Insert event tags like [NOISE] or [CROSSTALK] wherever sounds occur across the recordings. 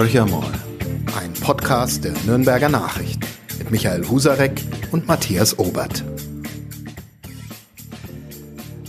Horcher mal. Ein Podcast der Nürnberger Nachrichten mit Michael Husarek und Matthias Obert.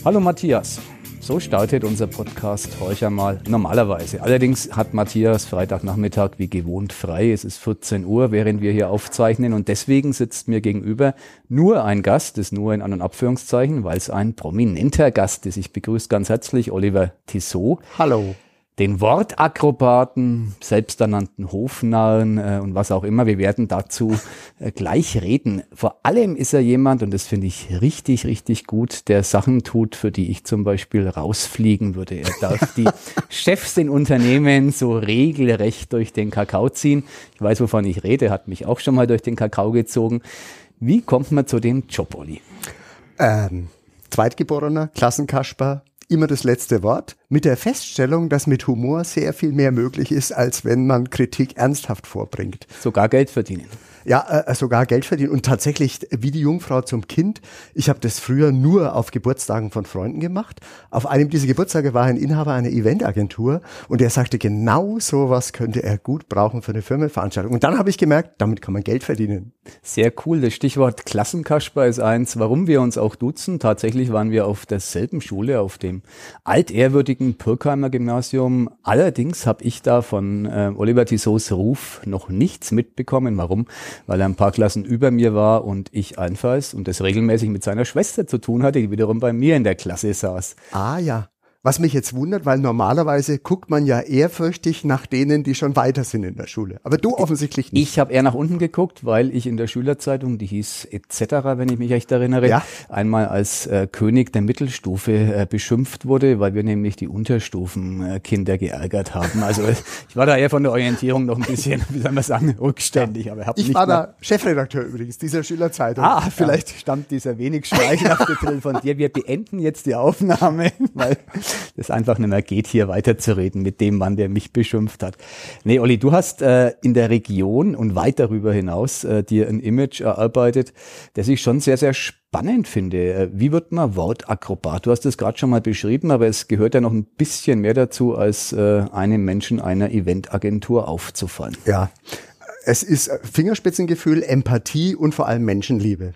Hallo Matthias. So startet unser Podcast Horcher mal normalerweise. Allerdings hat Matthias Freitagnachmittag wie gewohnt frei. Es ist 14 Uhr, während wir hier aufzeichnen und deswegen sitzt mir gegenüber nur ein Gast, das nur in An- und Abführungszeichen, weil es ein prominenter Gast ist. Ich begrüße ganz herzlich Oliver Tissot. Hallo den Wortakrobaten, selbsternannten Hofnarren äh, und was auch immer. Wir werden dazu äh, gleich reden. Vor allem ist er jemand, und das finde ich richtig, richtig gut, der Sachen tut, für die ich zum Beispiel rausfliegen würde. Er darf die [LAUGHS] Chefs in Unternehmen so regelrecht durch den Kakao ziehen. Ich weiß, wovon ich rede, hat mich auch schon mal durch den Kakao gezogen. Wie kommt man zu dem Job, Olli? Ähm, Zweitgeborener, Klassenkasper, immer das letzte Wort, mit der Feststellung, dass mit Humor sehr viel mehr möglich ist, als wenn man Kritik ernsthaft vorbringt. Sogar Geld verdienen ja, äh, sogar Geld verdienen und tatsächlich wie die Jungfrau zum Kind. Ich habe das früher nur auf Geburtstagen von Freunden gemacht. Auf einem dieser Geburtstage war ein Inhaber einer Eventagentur und er sagte, genau sowas könnte er gut brauchen für eine Firmenveranstaltung. Und dann habe ich gemerkt, damit kann man Geld verdienen. Sehr cool. Das Stichwort Klassenkasper ist eins, warum wir uns auch duzen. Tatsächlich waren wir auf derselben Schule, auf dem altehrwürdigen Pirkheimer Gymnasium. Allerdings habe ich da von äh, Oliver Tissots Ruf noch nichts mitbekommen. Warum? Weil er ein paar Klassen über mir war und ich einfalls und das regelmäßig mit seiner Schwester zu tun hatte, die wiederum bei mir in der Klasse saß. Ah ja. Was mich jetzt wundert, weil normalerweise guckt man ja ehrfürchtig nach denen, die schon weiter sind in der Schule. Aber du offensichtlich nicht. Ich habe eher nach unten geguckt, weil ich in der Schülerzeitung, die hieß etc., wenn ich mich recht erinnere, ja. einmal als äh, König der Mittelstufe äh, beschimpft wurde, weil wir nämlich die Unterstufenkinder äh, geärgert haben. Also [LAUGHS] ich war da eher von der Orientierung noch ein bisschen, wie soll man sagen, rückständig. Ja. Aber hab ich war da Chefredakteur übrigens dieser Schülerzeitung. Ah, vielleicht ja. stammt dieser wenig schmeichelhafte [LAUGHS] Drill von dir. Wir beenden jetzt die Aufnahme, [LAUGHS] weil das einfach nicht mehr geht, hier weiterzureden mit dem Mann, der mich beschimpft hat. Nee, Olli, du hast äh, in der Region und weit darüber hinaus äh, dir ein Image erarbeitet, das ich schon sehr, sehr spannend finde. Äh, wie wird man Wortakrobat? Du hast es gerade schon mal beschrieben, aber es gehört ja noch ein bisschen mehr dazu, als äh, einem Menschen einer Eventagentur aufzufallen. Ja, es ist Fingerspitzengefühl, Empathie und vor allem Menschenliebe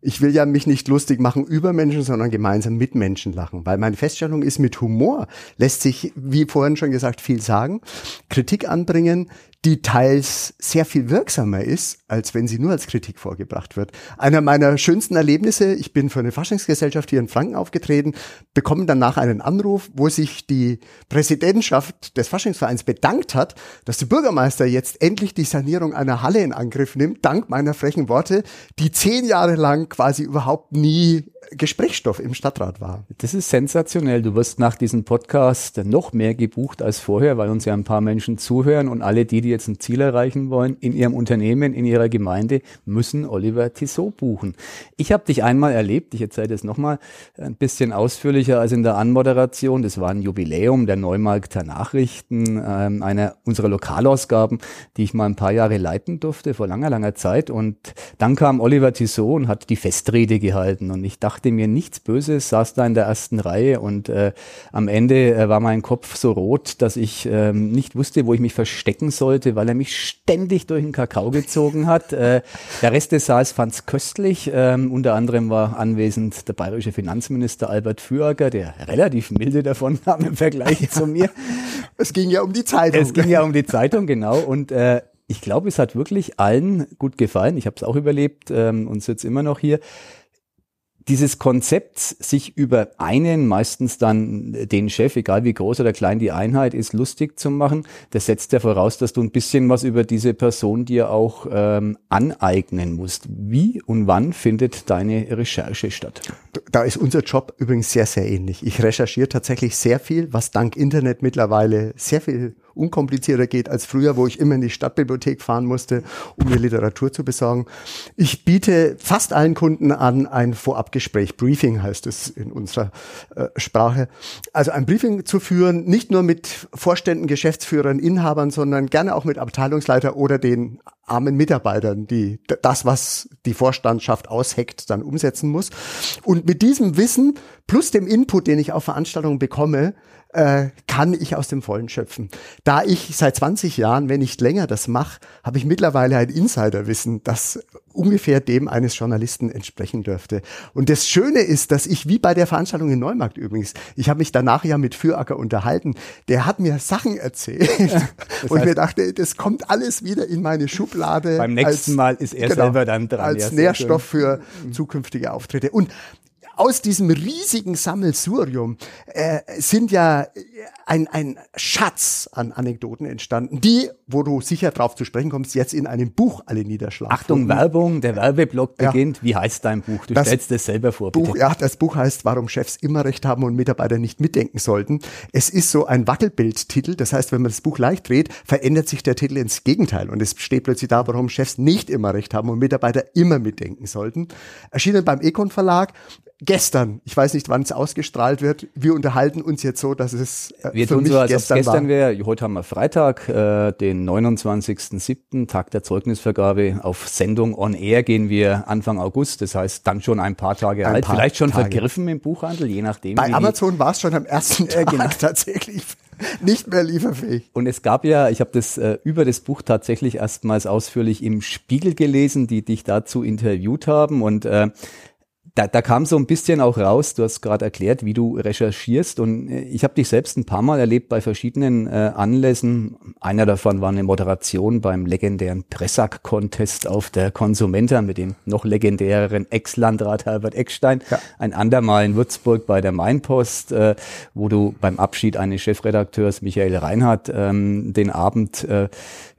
ich will ja mich nicht lustig machen über Menschen, sondern gemeinsam mit Menschen lachen. Weil meine Feststellung ist, mit Humor lässt sich, wie vorhin schon gesagt, viel sagen, Kritik anbringen, die teils sehr viel wirksamer ist, als wenn sie nur als Kritik vorgebracht wird. Einer meiner schönsten Erlebnisse, ich bin für eine Faschingsgesellschaft hier in Franken aufgetreten, bekomme danach einen Anruf, wo sich die Präsidentschaft des Faschingsvereins bedankt hat, dass der Bürgermeister jetzt endlich die Sanierung einer Halle in Angriff nimmt, dank meiner frechen Worte, die zehn Jahre lang quasi überhaupt nie Gesprächsstoff im Stadtrat war. Das ist sensationell. Du wirst nach diesem Podcast noch mehr gebucht als vorher, weil uns ja ein paar Menschen zuhören und alle die, die jetzt ein Ziel erreichen wollen, in ihrem Unternehmen, in ihrer Gemeinde, müssen Oliver Tissot buchen. Ich habe dich einmal erlebt, ich erzähle das nochmal ein bisschen ausführlicher als in der Anmoderation. Das war ein Jubiläum der Neumarkter Nachrichten, ähm, einer unserer Lokalausgaben, die ich mal ein paar Jahre leiten durfte, vor langer, langer Zeit. Und dann kam Oliver Tissot und hat die Festrede gehalten. Und ich dachte mir nichts Böses, saß da in der ersten Reihe und äh, am Ende äh, war mein Kopf so rot, dass ich ähm, nicht wusste, wo ich mich verstecken sollte weil er mich ständig durch den Kakao gezogen hat. Äh, der Rest des Saals fand es köstlich. Ähm, unter anderem war anwesend der bayerische Finanzminister Albert Fürager, der relativ milde davon kam im Vergleich ja. zu mir. Es ging ja um die Zeitung. Es ging ja um die Zeitung, genau. Und äh, ich glaube, es hat wirklich allen gut gefallen. Ich habe es auch überlebt ähm, und sitze immer noch hier dieses Konzept, sich über einen, meistens dann den Chef, egal wie groß oder klein die Einheit ist, lustig zu machen, das setzt ja voraus, dass du ein bisschen was über diese Person dir auch ähm, aneignen musst. Wie und wann findet deine Recherche statt? Da ist unser Job übrigens sehr, sehr ähnlich. Ich recherchiere tatsächlich sehr viel, was dank Internet mittlerweile sehr viel unkomplizierter geht als früher, wo ich immer in die Stadtbibliothek fahren musste, um mir Literatur zu besorgen. Ich biete fast allen Kunden an ein Vorabgespräch, Briefing heißt es in unserer äh, Sprache. Also ein Briefing zu führen, nicht nur mit Vorständen, Geschäftsführern, Inhabern, sondern gerne auch mit Abteilungsleiter oder den armen Mitarbeitern, die das, was die Vorstandschaft ausheckt, dann umsetzen muss. Und mit diesem Wissen plus dem Input, den ich auf Veranstaltungen bekomme, äh, kann ich aus dem Vollen schöpfen. Da ich seit 20 Jahren, wenn nicht länger, das mache, habe ich mittlerweile ein Insiderwissen, das ungefähr dem eines Journalisten entsprechen dürfte. Und das Schöne ist, dass ich, wie bei der Veranstaltung in Neumarkt übrigens, ich habe mich danach ja mit Füracker unterhalten, der hat mir Sachen erzählt [LAUGHS] und mir dachte, das kommt alles wieder in meine Schublade. Beim nächsten als, Mal ist er genau, selber dann dran. Als Nährstoff für zukünftige Auftritte. Und aus diesem riesigen Sammelsurium äh, sind ja ein, ein Schatz an Anekdoten entstanden, die, wo du sicher drauf zu sprechen kommst, jetzt in einem Buch alle niederschlagen. Achtung, Werbung, der Werbeblock beginnt. Ja. Wie heißt dein Buch? Du das stellst es selber vor. Bitte. Buch, ja, das Buch heißt, warum Chefs immer recht haben und Mitarbeiter nicht mitdenken sollten. Es ist so ein Wackelbildtitel. Das heißt, wenn man das Buch leicht dreht, verändert sich der Titel ins Gegenteil. Und es steht plötzlich da, warum Chefs nicht immer recht haben und Mitarbeiter immer mitdenken sollten. Erschienen beim Econ Verlag gestern. Ich weiß nicht, wann es ausgestrahlt wird. Wir unterhalten uns jetzt so, dass es äh, wir für mich so, als gestern, gestern wäre. Heute haben wir Freitag, äh, den 29.07., Tag der Zeugnisvergabe. Auf Sendung on Air gehen wir Anfang August. Das heißt, dann schon ein paar Tage ein alt. Paar Vielleicht schon Tage. vergriffen im Buchhandel, je nachdem. Bei Amazon war es schon am ersten Tag äh, genau. [LAUGHS] tatsächlich nicht mehr lieferfähig. Und es gab ja, ich habe das äh, über das Buch tatsächlich erstmals ausführlich im Spiegel gelesen, die dich dazu interviewt haben und äh, da, da kam so ein bisschen auch raus, du hast gerade erklärt, wie du recherchierst und äh, ich habe dich selbst ein paar Mal erlebt bei verschiedenen äh, Anlässen. Einer davon war eine Moderation beim legendären Pressack-Contest auf der Konsumenta mit dem noch legendäreren Ex-Landrat Herbert Eckstein. Ja. Ein andermal in Würzburg bei der Mainpost, äh, wo du beim Abschied eines Chefredakteurs Michael Reinhardt ähm, den Abend äh,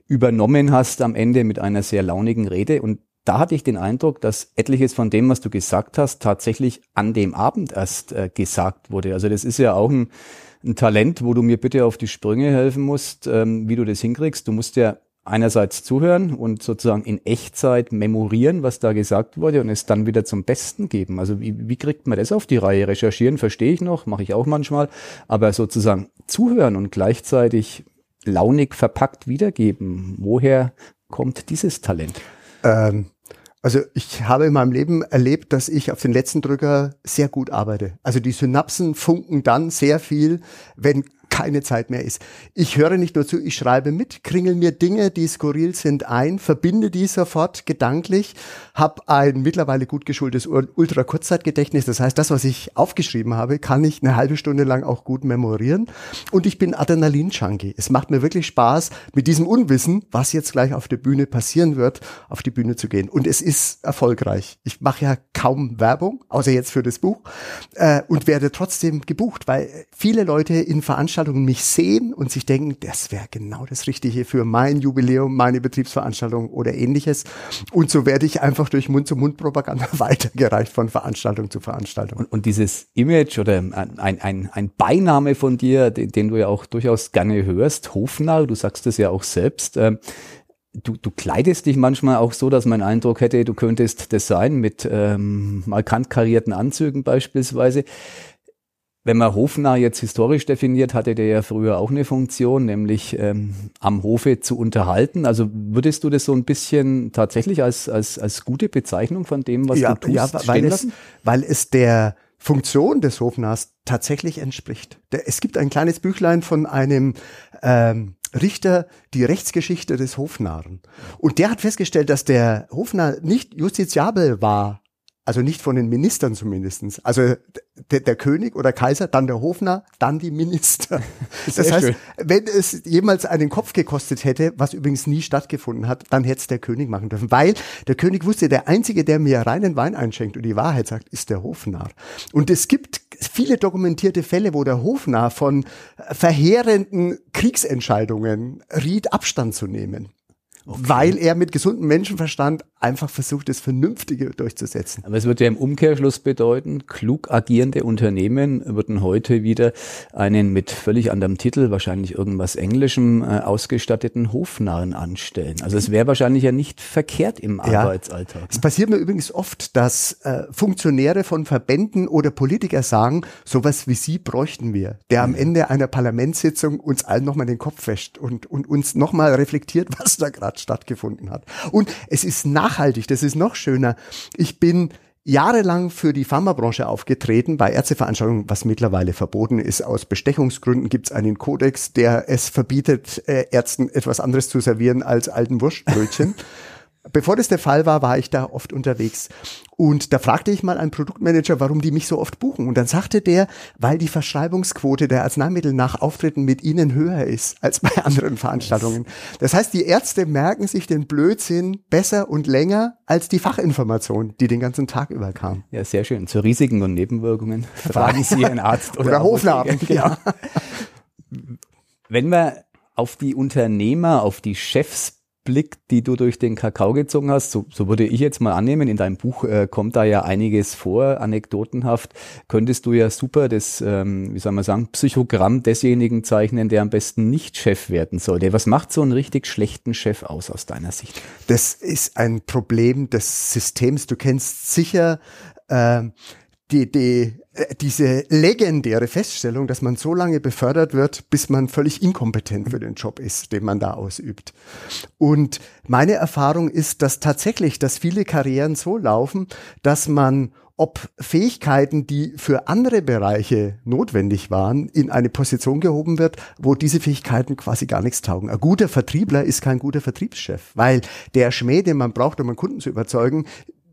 übernommen hast am Ende mit einer sehr launigen Rede und da hatte ich den Eindruck, dass etliches von dem, was du gesagt hast, tatsächlich an dem Abend erst äh, gesagt wurde. Also das ist ja auch ein, ein, Talent, wo du mir bitte auf die Sprünge helfen musst, ähm, wie du das hinkriegst. Du musst ja einerseits zuhören und sozusagen in Echtzeit memorieren, was da gesagt wurde und es dann wieder zum Besten geben. Also wie, wie kriegt man das auf die Reihe? Recherchieren verstehe ich noch, mache ich auch manchmal, aber sozusagen zuhören und gleichzeitig launig verpackt wiedergeben. Woher kommt dieses Talent? Ähm, also ich habe in meinem Leben erlebt, dass ich auf den letzten Drücker sehr gut arbeite. Also die Synapsen funken dann sehr viel, wenn keine Zeit mehr ist. Ich höre nicht nur zu, ich schreibe mit, kringel mir Dinge, die skurril sind, ein, verbinde die sofort gedanklich, habe ein mittlerweile gut geschultes Ultra-Kurzzeitgedächtnis. Das heißt, das, was ich aufgeschrieben habe, kann ich eine halbe Stunde lang auch gut memorieren. Und ich bin Adrenalin-Junkie. Es macht mir wirklich Spaß, mit diesem Unwissen, was jetzt gleich auf der Bühne passieren wird, auf die Bühne zu gehen. Und es ist erfolgreich. Ich mache ja kaum Werbung, außer jetzt für das Buch, äh, und werde trotzdem gebucht, weil viele Leute in Veranstaltungen Veranstaltungen mich sehen und sich denken, das wäre genau das Richtige für mein Jubiläum, meine Betriebsveranstaltung oder ähnliches. Und so werde ich einfach durch Mund-zu-Mund-Propaganda [LAUGHS] weitergereicht von Veranstaltung zu Veranstaltung. Und, und dieses Image oder ein, ein, ein Beiname von dir, den, den, du ja auch durchaus gerne hörst, Hofnarr, du sagst es ja auch selbst, äh, Du, du kleidest dich manchmal auch so, dass man Eindruck hätte, du könntest das sein mit ähm, markant karierten Anzügen beispielsweise. Wenn man hofnah jetzt historisch definiert, hatte der ja früher auch eine Funktion, nämlich ähm, am Hofe zu unterhalten. Also würdest du das so ein bisschen tatsächlich als, als, als gute Bezeichnung von dem, was ja, du tust, ja, weil es, weil es der Funktion des Hofnahs tatsächlich entspricht. Es gibt ein kleines Büchlein von einem ähm, Richter, die Rechtsgeschichte des Hofnarren. Und der hat festgestellt, dass der Hofnarr nicht justiziabel war also nicht von den Ministern zumindestens. Also der, der König oder Kaiser, dann der Hofner, dann die Minister. [LAUGHS] Das heißt, schön. wenn es jemals einen Kopf gekostet hätte, was übrigens nie stattgefunden hat, dann hätte es der König machen dürfen. Weil der König wusste, der Einzige, der mir reinen Wein einschenkt und die Wahrheit sagt, ist der Hofnarr. Und es gibt viele dokumentierte Fälle, wo der Hofnarr von verheerenden Kriegsentscheidungen riet, Abstand zu nehmen. Okay. Weil er mit gesundem Menschenverstand einfach versucht, das Vernünftige durchzusetzen. Aber es würde ja im Umkehrschluss bedeuten, klug agierende Unternehmen würden heute wieder einen mit völlig anderem Titel, wahrscheinlich irgendwas Englischem, äh, ausgestatteten Hofnarren anstellen. Also es wäre wahrscheinlich ja nicht verkehrt im ja. Arbeitsalltag. Ne? Es passiert mir übrigens oft, dass äh, Funktionäre von Verbänden oder Politiker sagen, sowas wie Sie bräuchten wir, der am. Ende einer Parlamentssitzung uns allen nochmal den Kopf wäscht und, und uns nochmal reflektiert, [LAUGHS] was da gerade stattgefunden hat. Und es ist nach nachhaltig, das ist noch schöner. Ich bin jahrelang für die Pharmabranche aufgetreten, bei Ärzteveranstaltungen, was mittlerweile verboten ist. Aus Bestechungsgründen gibt es einen Kodex, der es verbietet, äh, Ärzten etwas anderes zu servieren als alten Wurstbrötchen. [LAUGHS] Bevor das der Fall war, war ich da oft unterwegs. Und da fragte ich mal einen Produktmanager, warum die mich so oft buchen. Und dann sagte der, weil die Verschreibungsquote der Arzneimittel nach Auftritten mit ihnen höher ist als bei anderen Veranstaltungen. Das heißt, die Ärzte merken sich den Blödsinn besser und länger als die Fachinformation, die den ganzen Tag über kam. Ja, sehr schön. Zu Risiken und Nebenwirkungen [LAUGHS] fragen Sie einen Arzt oder, oder Hofladen. [LAUGHS] Genau. Ja. Wenn wir auf die Unternehmer, auf die Chefs Blick, die du durch den Kakao gezogen hast, so, so würde ich jetzt mal annehmen, in deinem Buch äh, kommt da ja einiges vor, anekdotenhaft, könntest du ja super das, ähm, wie soll man sagen, Psychogramm desjenigen zeichnen, der am besten nicht Chef werden sollte. Was macht so einen richtig schlechten Chef aus aus deiner Sicht? Das ist ein Problem des Systems. Du kennst sicher äh, die, die, äh, diese legendäre Feststellung, dass man so lange befördert wird, bis man völlig inkompetent für den Job ist, den man da ausübt. Und meine Erfahrung ist, dass tatsächlich, dass viele Karrieren so laufen, dass man ob Fähigkeiten, die für andere Bereiche notwendig waren, in eine Position gehoben wird, wo diese Fähigkeiten quasi gar nichts taugen. Ein guter Vertriebler ist kein guter Vertriebschef, weil der Schmäh, den man braucht, um einen Kunden zu überzeugen,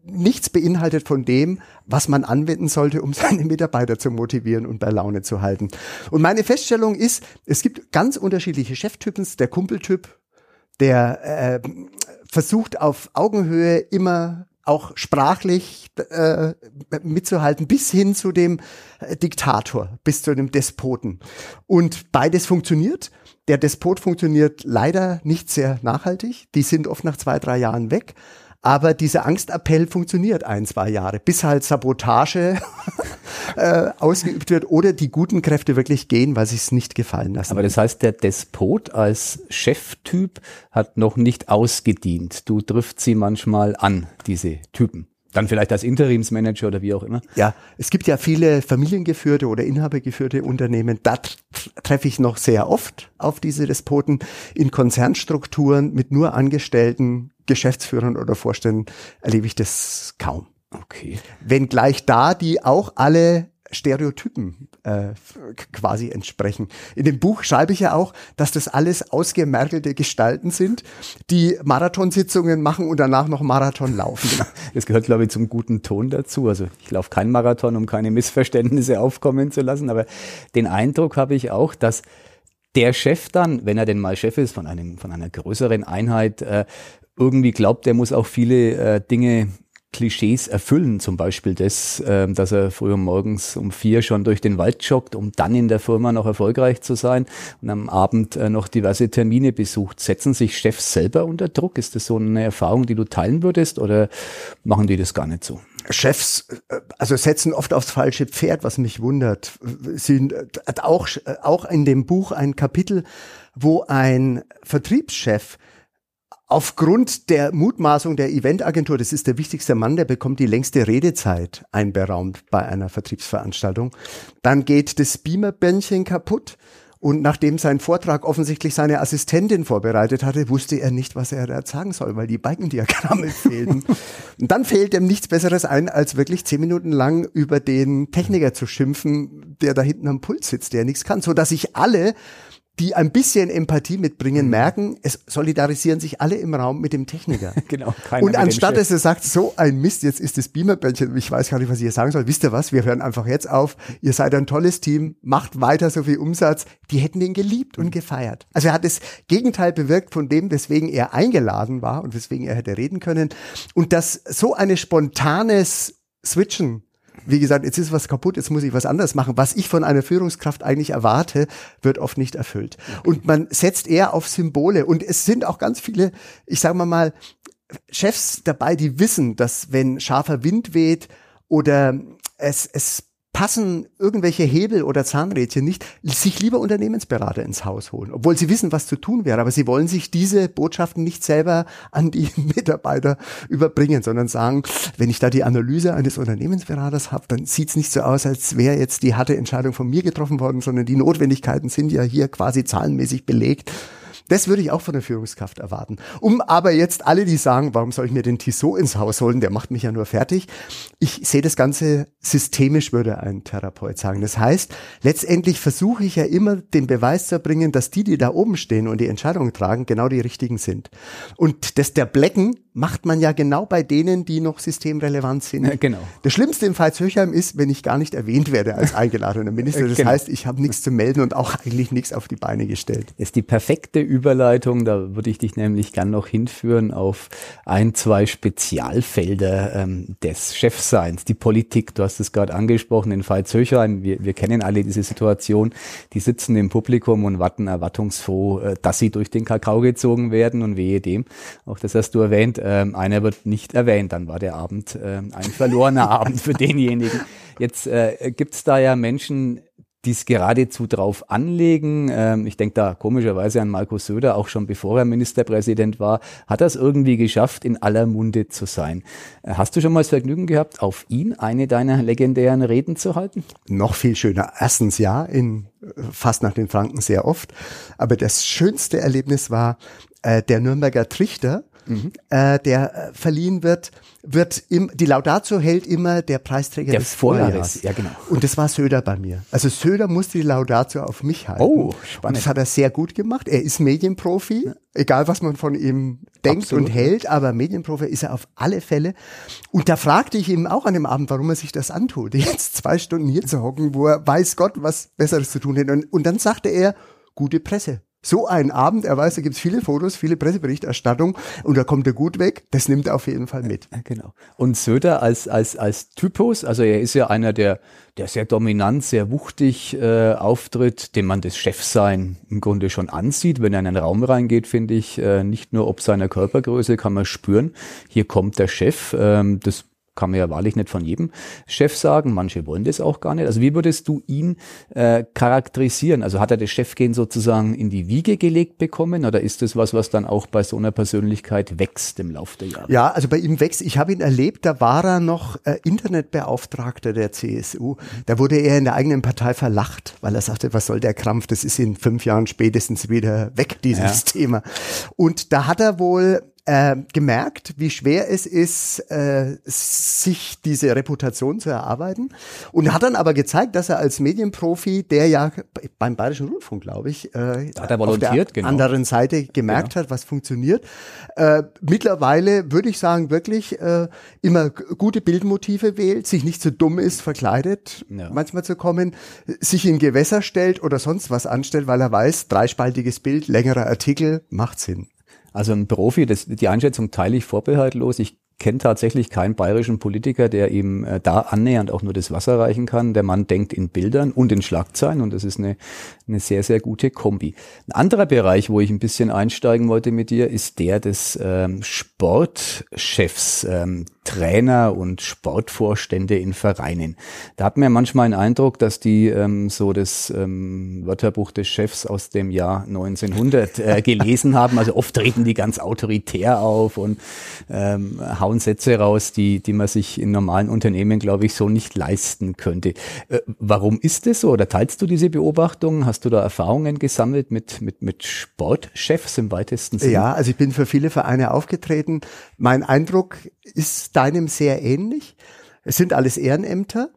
nichts beinhaltet von dem, was man anwenden sollte, um [LAUGHS] seine Mitarbeiter zu motivieren und bei Laune zu halten. Und meine Feststellung ist, es gibt ganz unterschiedliche Cheftypen. Der Kumpeltyp, der äh, versucht auf Augenhöhe immer auch sprachlich äh, mitzuhalten, bis hin zu dem äh, Diktator, bis zu dem Despoten. Und beides funktioniert. Der Despot funktioniert leider nicht sehr nachhaltig. Die sind oft nach zwei, drei Jahren weg. Aber dieser Angstappell funktioniert ein, zwei Jahre, bis halt Sabotage [LAUGHS] äh, ausgeübt wird oder die guten Kräfte wirklich gehen, weil sie es nicht gefallen lassen. Aber das heißt, der Despot als Cheftyp hat noch nicht ausgedient. Du trifft sie manchmal an, diese Typen. Dann vielleicht als Interimsmanager oder wie auch immer. Ja, es gibt ja viele familiengeführte oder inhabergeführte Unternehmen. Da treffe ich noch sehr oft auf diese Despoten in Konzernstrukturen mit nur Angestellten, Geschäftsführern oder Vorständen erlebe ich das kaum. Okay. Wenn gleich da die auch alle Stereotypen äh, quasi entsprechen. In dem Buch schreibe ich ja auch, dass das alles ausgemergelte Gestalten sind, die Marathonsitzungen machen und danach noch Marathon laufen. [LAUGHS] Das gehört, glaube ich, zum guten Ton dazu. Also ich laufe keinen Marathon, um keine Missverständnisse [LAUGHS] aufkommen zu lassen, aber den Eindruck habe ich auch, dass der Chef dann, wenn er denn mal Chef ist von einem von einer größeren Einheit, äh, irgendwie glaubt, er muss auch viele äh, Dinge Klischees erfüllen, zum Beispiel das, äh, dass er früher morgens um vier schon durch den Wald joggt, um dann in der Firma noch erfolgreich zu sein und am Abend äh, noch diverse Termine besucht. Setzen sich Chefs selber unter Druck? Ist das so eine Erfahrung, die du teilen würdest oder machen die das gar nicht so? Chefs, äh, also setzen oft aufs falsche Pferd, was mich wundert. Sie hat auch, auch in dem Buch ein Kapitel, wo ein Vertriebschef Aufgrund der Mutmaßung der Eventagentur, das ist der wichtigste Mann, der bekommt die längste Redezeit einberaumt bei einer Vertriebsveranstaltung. Dann geht das Beamerbändchen kaputt. Und nachdem sein Vortrag offensichtlich seine Assistentin vorbereitet hatte, wusste er nicht, was er da sagen soll, weil die Balkendiagramme [LAUGHS] fehlten. Und dann fehlt ihm nichts Besseres ein, als wirklich zehn Minuten lang über den Techniker zu schimpfen, der da hinten am Pult sitzt, der nichts kann, so dass sich alle die ein bisschen Empathie mitbringen, mhm. merken, es solidarisieren sich alle im Raum mit dem Techniker. [LAUGHS] genau. Und anstatt dass er sagt, so ein Mist, jetzt ist das Beamerbändchen, ich weiß gar nicht, was ich hier sagen soll, wisst ihr was, wir hören einfach jetzt auf, ihr seid ein tolles Team, macht weiter so viel Umsatz, die hätten den geliebt und gefeiert. Also er hat das Gegenteil bewirkt von dem, weswegen er eingeladen war und weswegen er hätte reden können. Und dass so eine spontanes Switchen wie gesagt, jetzt ist was kaputt, jetzt muss ich was anderes machen. Was ich von einer Führungskraft eigentlich erwarte, wird oft nicht erfüllt. Okay. Und man setzt eher auf Symbole. Und es sind auch ganz viele, ich sage mal mal, Chefs dabei, die wissen, dass wenn scharfer Wind weht oder es, es passen irgendwelche Hebel oder Zahnrädchen nicht, sich lieber Unternehmensberater ins Haus holen, obwohl sie wissen, was zu tun wäre, aber sie wollen sich diese Botschaften nicht selber an die [LAUGHS] Mitarbeiter überbringen, sondern sagen, wenn ich da die Analyse eines Unternehmensberaters habe, dann sieht es nicht so aus, als wäre jetzt die harte Entscheidung von mir getroffen worden, sondern die Notwendigkeiten sind ja hier quasi zahlenmäßig belegt Das würde ich auch von der Führungskraft erwarten. Um aber jetzt alle, die sagen, warum soll ich mir den Tissot ins Haus holen, der macht mich ja nur fertig. Ich sehe das Ganze systemisch, würde ein Therapeut sagen. Das heißt, letztendlich versuche ich ja immer den Beweis zu erbringen, dass die, die da oben stehen und die Entscheidungen tragen, genau die richtigen sind. Und das der Blecken macht man ja genau bei denen, die noch systemrelevant sind. Ja, genau. Das Schlimmste im Fall Zürchheim ist, wenn ich gar nicht erwähnt werde als [LAUGHS] eingeladener Minister. Das genau. heißt, ich habe nichts zu melden und auch eigentlich nichts auf die Beine gestellt. Das ist die perfekte Überleitung. Da würde ich dich nämlich gern noch hinführen auf ein, zwei Spezialfelder ähm, des Chefseins. Die Politik, du hast es gerade angesprochen, den Fall Zürchheim. Wir, wir kennen alle diese Situation. Die sitzen im Publikum und warten erwartungsfroh, äh, dass sie durch den Kakao gezogen werden und wehe dem. Auch das hast du erwähnt ähm, einer wird nicht erwähnt, dann war der Abend äh, ein verlorener Abend für denjenigen. [LAUGHS] Jetzt äh, gibt es da ja Menschen, die geradezu drauf anlegen. Ähm, ich denke da komischerweise an Markus Söder, auch schon bevor er Ministerpräsident war, hat es irgendwie geschafft, in aller Munde zu sein. Äh, hast du schon mal das Vergnügen gehabt, auf ihn eine deiner legendären Reden zu halten? Noch viel schöner. Erstens ja, in äh, fast nach den Franken sehr oft. Aber das schönste Erlebnis war äh, der Nürnberger Trichter, mhm. äh, der äh, verliehen wird, wird im, die Laudatio hält immer der Preisträger der des Vorjahres. Ja, genau. Und das war Söder bei mir. Also Söder musste die Laudatio auf mich halten. Oh, spannend. Und das hat er sehr gut gemacht. Er ist Medienprofi, ja. egal was man von ihm denkt Absolut. und hält, aber Medienprofi ist er auf alle Fälle. Und da fragte ich ihn auch an dem Abend, warum er sich das antut, [LAUGHS] jetzt zwei Stunden hier zu hocken, wo er weiß Gott was Besseres zu tun hätte. Und, und dann sagte er, gute Presse so einen Abend, er weiß, da gibt's viele Fotos, viele Presseberichterstattung und da kommt er gut weg, das nimmt er auf jeden Fall mit. Genau. Und Söder als, als, als Typus, also er ist ja einer, der, der sehr dominant, sehr wuchtig äh, auftritt, dem man das Chefsein im Grunde schon ansieht. Wenn er in einen Raum reingeht, finde ich, äh, nicht nur ob seiner Körpergröße kann man spüren, hier kommt der Chef, ähm, das kann man ja wahrlich nicht von jedem Chef sagen. Manche wollen das auch gar nicht. Also wie würdest du ihn äh, charakterisieren? Also hat er das Chefgehen sozusagen in die Wiege gelegt bekommen oder ist das was, was dann auch bei so einer Persönlichkeit wächst im Laufe der Jahre? Ja, also bei ihm wächst. Ich habe ihn erlebt, da war er noch äh, Internetbeauftragter der CSU. Da wurde er in der eigenen Partei verlacht, weil er sagte, was soll der Krampf? Das ist in fünf Jahren spätestens wieder weg, dieses ja. Thema. Und da hat er wohl äh, gemerkt, wie schwer es ist, äh, sich diese Reputation zu erarbeiten und hat dann aber gezeigt, dass er als Medienprofi, der ja beim Bayerischen Rundfunk, glaube ich, äh, hat er auf der genau. anderen Seite gemerkt genau. hat, was funktioniert. Äh, mittlerweile würde ich sagen, wirklich äh, immer gute Bildmotive wählt, sich nicht zu so dumm ist, verkleidet ja. manchmal zu kommen, sich in Gewässer stellt oder sonst was anstellt, weil er weiß, dreispaltiges Bild, längerer Artikel macht Sinn. Also ein Profi, das, die Einschätzung teile ich vorbehaltlos. Ich kenne tatsächlich keinen bayerischen Politiker, der ihm äh, da annähernd auch nur das Wasser reichen kann. Der Mann denkt in Bildern und in Schlagzeilen und das ist eine, eine sehr, sehr gute Kombi. Ein anderer Bereich, wo ich ein bisschen einsteigen wollte mit dir, ist der des ähm, Sportchefs. Ähm, Trainer und Sportvorstände in Vereinen. Da hat man ja manchmal den Eindruck, dass die ähm, so das ähm, Wörterbuch des Chefs aus dem Jahr 1900 äh, gelesen haben. Also oft treten die ganz autoritär auf und ähm, hauen Sätze raus, die, die man sich in normalen Unternehmen, glaube ich, so nicht leisten könnte. Äh, warum ist das so? Oder teilst du diese Beobachtung? Hast du da Erfahrungen gesammelt mit, mit, mit Sportchefs im weitesten Sinne? Ja, also ich bin für viele Vereine aufgetreten. Mein Eindruck ist deinem sehr ähnlich. Es sind alles Ehrenämter.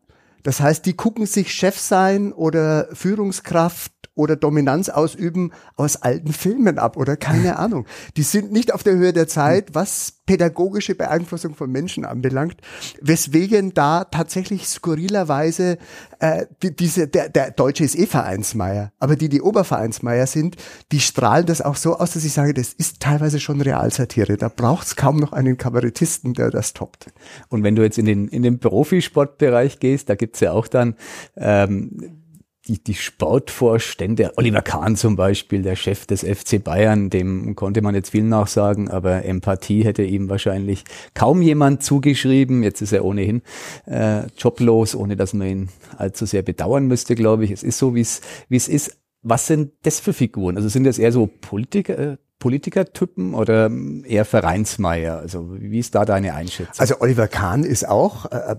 Das heißt, die gucken sich Chef sein oder Führungskraft oder Dominanz ausüben aus alten Filmen ab oder keine [LAUGHS] Ahnung. Die sind nicht auf der Höhe der Zeit, was pädagogische Beeinflussung von Menschen anbelangt, weswegen da tatsächlich skurrilerweise äh, die, diese der, der Deutsche ist eh Vereinsmeier, aber die die Obervereinsmeier sind, die strahlen das auch so aus, dass ich sage, das ist teilweise schon Realsatire. Da braucht es kaum noch einen Kabarettisten, der das toppt. Und wenn du jetzt in den in den Profisportbereich gehst, da gibt's ja auch dann ähm, die, die Sportvorstände, Oliver Kahn zum Beispiel, der Chef des FC Bayern, dem konnte man jetzt viel nachsagen, aber Empathie hätte ihm wahrscheinlich kaum jemand zugeschrieben. Jetzt ist er ohnehin äh, joblos, ohne dass man ihn allzu sehr bedauern müsste, glaube ich. Es ist so, wie es wie es ist. Was sind das für Figuren? Also sind das eher so Politiker, äh, Politikertypen oder eher Vereinsmeier? Also wie ist da deine Einschätzung? Also Oliver Kahn ist auch äh, äh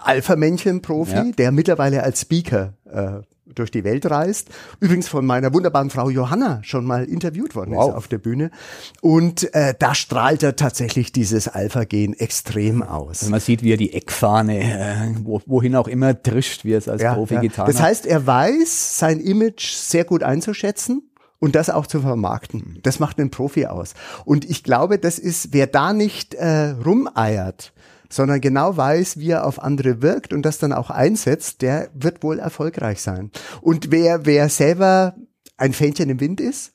Alpha-Männchen-Profi, ja. der mittlerweile als Speaker äh, durch die Welt reist. Übrigens von meiner wunderbaren Frau Johanna schon mal interviewt worden wow. ist auf der Bühne. Und äh, da strahlt er tatsächlich dieses Alpha-Gen extrem aus. Also man sieht, wie er die Eckfahne, äh, wo, wohin auch immer drischt, wie er es als ja, Profi ja. getan hat. Das heißt, er weiß, sein Image sehr gut einzuschätzen und das auch zu vermarkten. Das macht einen Profi aus. Und ich glaube, das ist, wer da nicht äh, rumeiert, sondern genau weiß, wie er auf andere wirkt und das dann auch einsetzt, der wird wohl erfolgreich sein. Und wer, wer selber ein Fähnchen im Wind ist,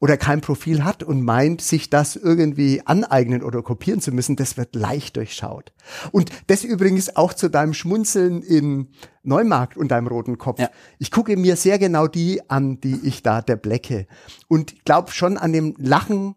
oder kein Profil hat und meint, sich das irgendwie aneignen oder kopieren zu müssen, das wird leicht durchschaut. Und das übrigens auch zu deinem Schmunzeln in Neumarkt und deinem roten Kopf. Ja. Ich gucke mir sehr genau die an, die ich da der Blecke und glaube schon an dem Lachen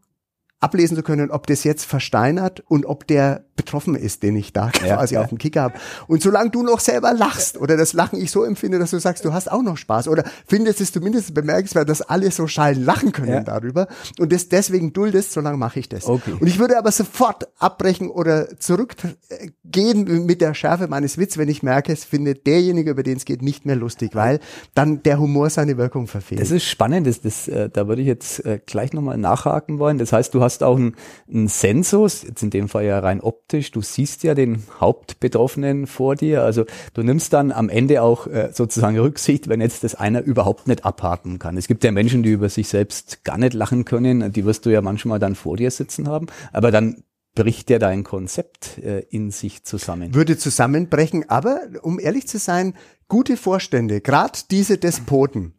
ablesen zu können, ob das jetzt versteinert und ob der betroffen ist, den ich da ja, quasi ja. auf dem Kicker habe. Und solange du noch selber lachst oder das Lachen ich so empfinde, dass du sagst, du hast auch noch Spaß oder findest es zumindest bemerkenswert, dass alle so schall lachen können ja. darüber und das deswegen duldest, solange mache ich das. Okay. Und ich würde aber sofort abbrechen oder zurückgehen mit der Schärfe meines Witz, wenn ich merke, es findet derjenige, über den es geht, nicht mehr lustig, weil dann der Humor seine Wirkung verfehlt. Das ist spannend, das, das, äh, da würde ich jetzt äh, gleich nochmal nachhaken wollen. Das heißt, du hast auch einen, einen Sensus, jetzt in dem Fall ja rein optisch, du siehst ja den Hauptbetroffenen vor dir, also du nimmst dann am Ende auch äh, sozusagen Rücksicht, wenn jetzt das einer überhaupt nicht abhaken kann. Es gibt ja Menschen, die über sich selbst gar nicht lachen können, die wirst du ja manchmal dann vor dir sitzen haben, aber dann bricht ja dein Konzept äh, in sich zusammen. Würde zusammenbrechen, aber um ehrlich zu sein, gute Vorstände, gerade diese Despoten,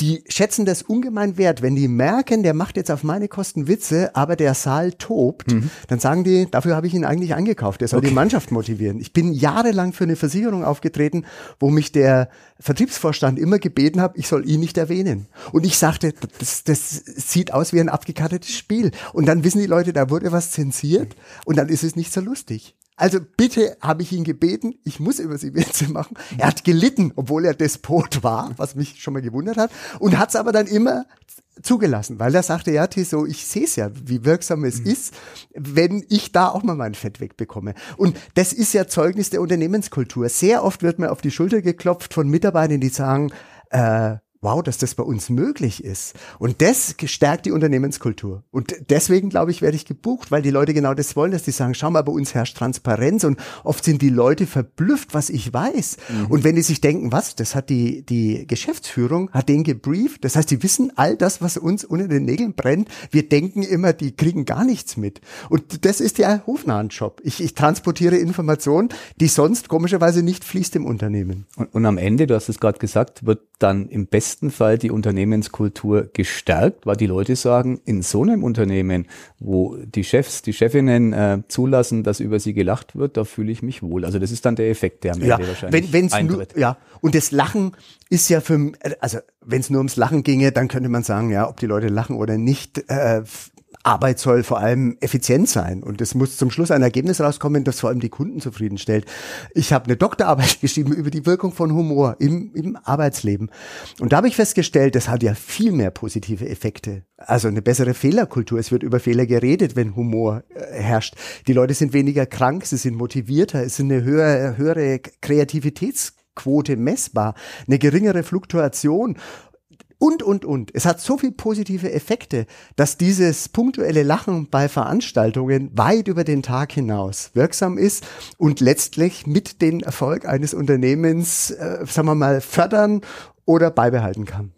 die schätzen das ungemein wert. Wenn die merken, der macht jetzt auf meine Kosten Witze, aber der Saal tobt, mhm. dann sagen die, dafür habe ich ihn eigentlich eingekauft. Der soll okay. die Mannschaft motivieren. Ich bin jahrelang für eine Versicherung aufgetreten, wo mich der Vertriebsvorstand immer gebeten hat, ich soll ihn nicht erwähnen. Und ich sagte, das, das sieht aus wie ein abgekartetes Spiel. Und dann wissen die Leute, da wurde was zensiert und dann ist es nicht so lustig. Also bitte habe ich ihn gebeten, ich muss über sie Witze machen. Er hat gelitten, obwohl er Despot war, was mich schon mal gewundert hat, und hat es aber dann immer zugelassen, weil er sagte, ja, Tiso, ich sehe es ja, wie wirksam es mhm. ist, wenn ich da auch mal mein Fett wegbekomme. Und das ist ja Zeugnis der Unternehmenskultur. Sehr oft wird mir auf die Schulter geklopft von Mitarbeitern, die sagen, äh, wow, dass das bei uns möglich ist. Und das stärkt die Unternehmenskultur. Und deswegen, glaube ich, werde ich gebucht, weil die Leute genau das wollen, dass die sagen, schau mal, bei uns herrscht Transparenz und oft sind die Leute verblüfft, was ich weiß. Mhm. Und wenn die sich denken, was, das hat die, die Geschäftsführung, hat den gebrieft, das heißt, die wissen all das, was uns unter den Nägeln brennt. Wir denken immer, die kriegen gar nichts mit. Und das ist der hofnahen Job. Ich, ich transportiere Informationen, die sonst komischerweise nicht fließt im Unternehmen. Und, und am Ende, du hast es gerade gesagt, wird dann im besten Fall die Unternehmenskultur gestärkt, weil die Leute sagen, in so einem Unternehmen, wo die Chefs, die Chefinnen äh, zulassen, dass über sie gelacht wird, da fühle ich mich wohl. Also das ist dann der Effekt, der am ja, Ende wahrscheinlich wenn, eintritt. Nur, ja, und das Lachen ist ja für, also wenn es nur ums Lachen ginge, dann könnte man sagen, ja, ob die Leute lachen oder nicht, äh, Arbeit soll vor allem effizient sein und es muss zum Schluss ein Ergebnis rauskommen, das vor allem die Kunden zufriedenstellt. Ich habe eine Doktorarbeit [LAUGHS] geschrieben über die Wirkung von Humor im, im Arbeitsleben und da habe ich festgestellt, das hat ja viel mehr positive Effekte. Also eine bessere Fehlerkultur. Es wird über Fehler geredet, wenn Humor äh, herrscht. Die Leute sind weniger krank, sie sind motivierter, es sind eine höhere, höhere Kreativitätsquote messbar, eine geringere Fluktuation und, und, und. Es hat so viel positive Effekte, dass dieses punktuelle Lachen bei Veranstaltungen weit über den Tag hinaus wirksam ist und letztlich mit den Erfolg eines Unternehmens, äh, sagen wir mal, fördern oder beibehalten kann.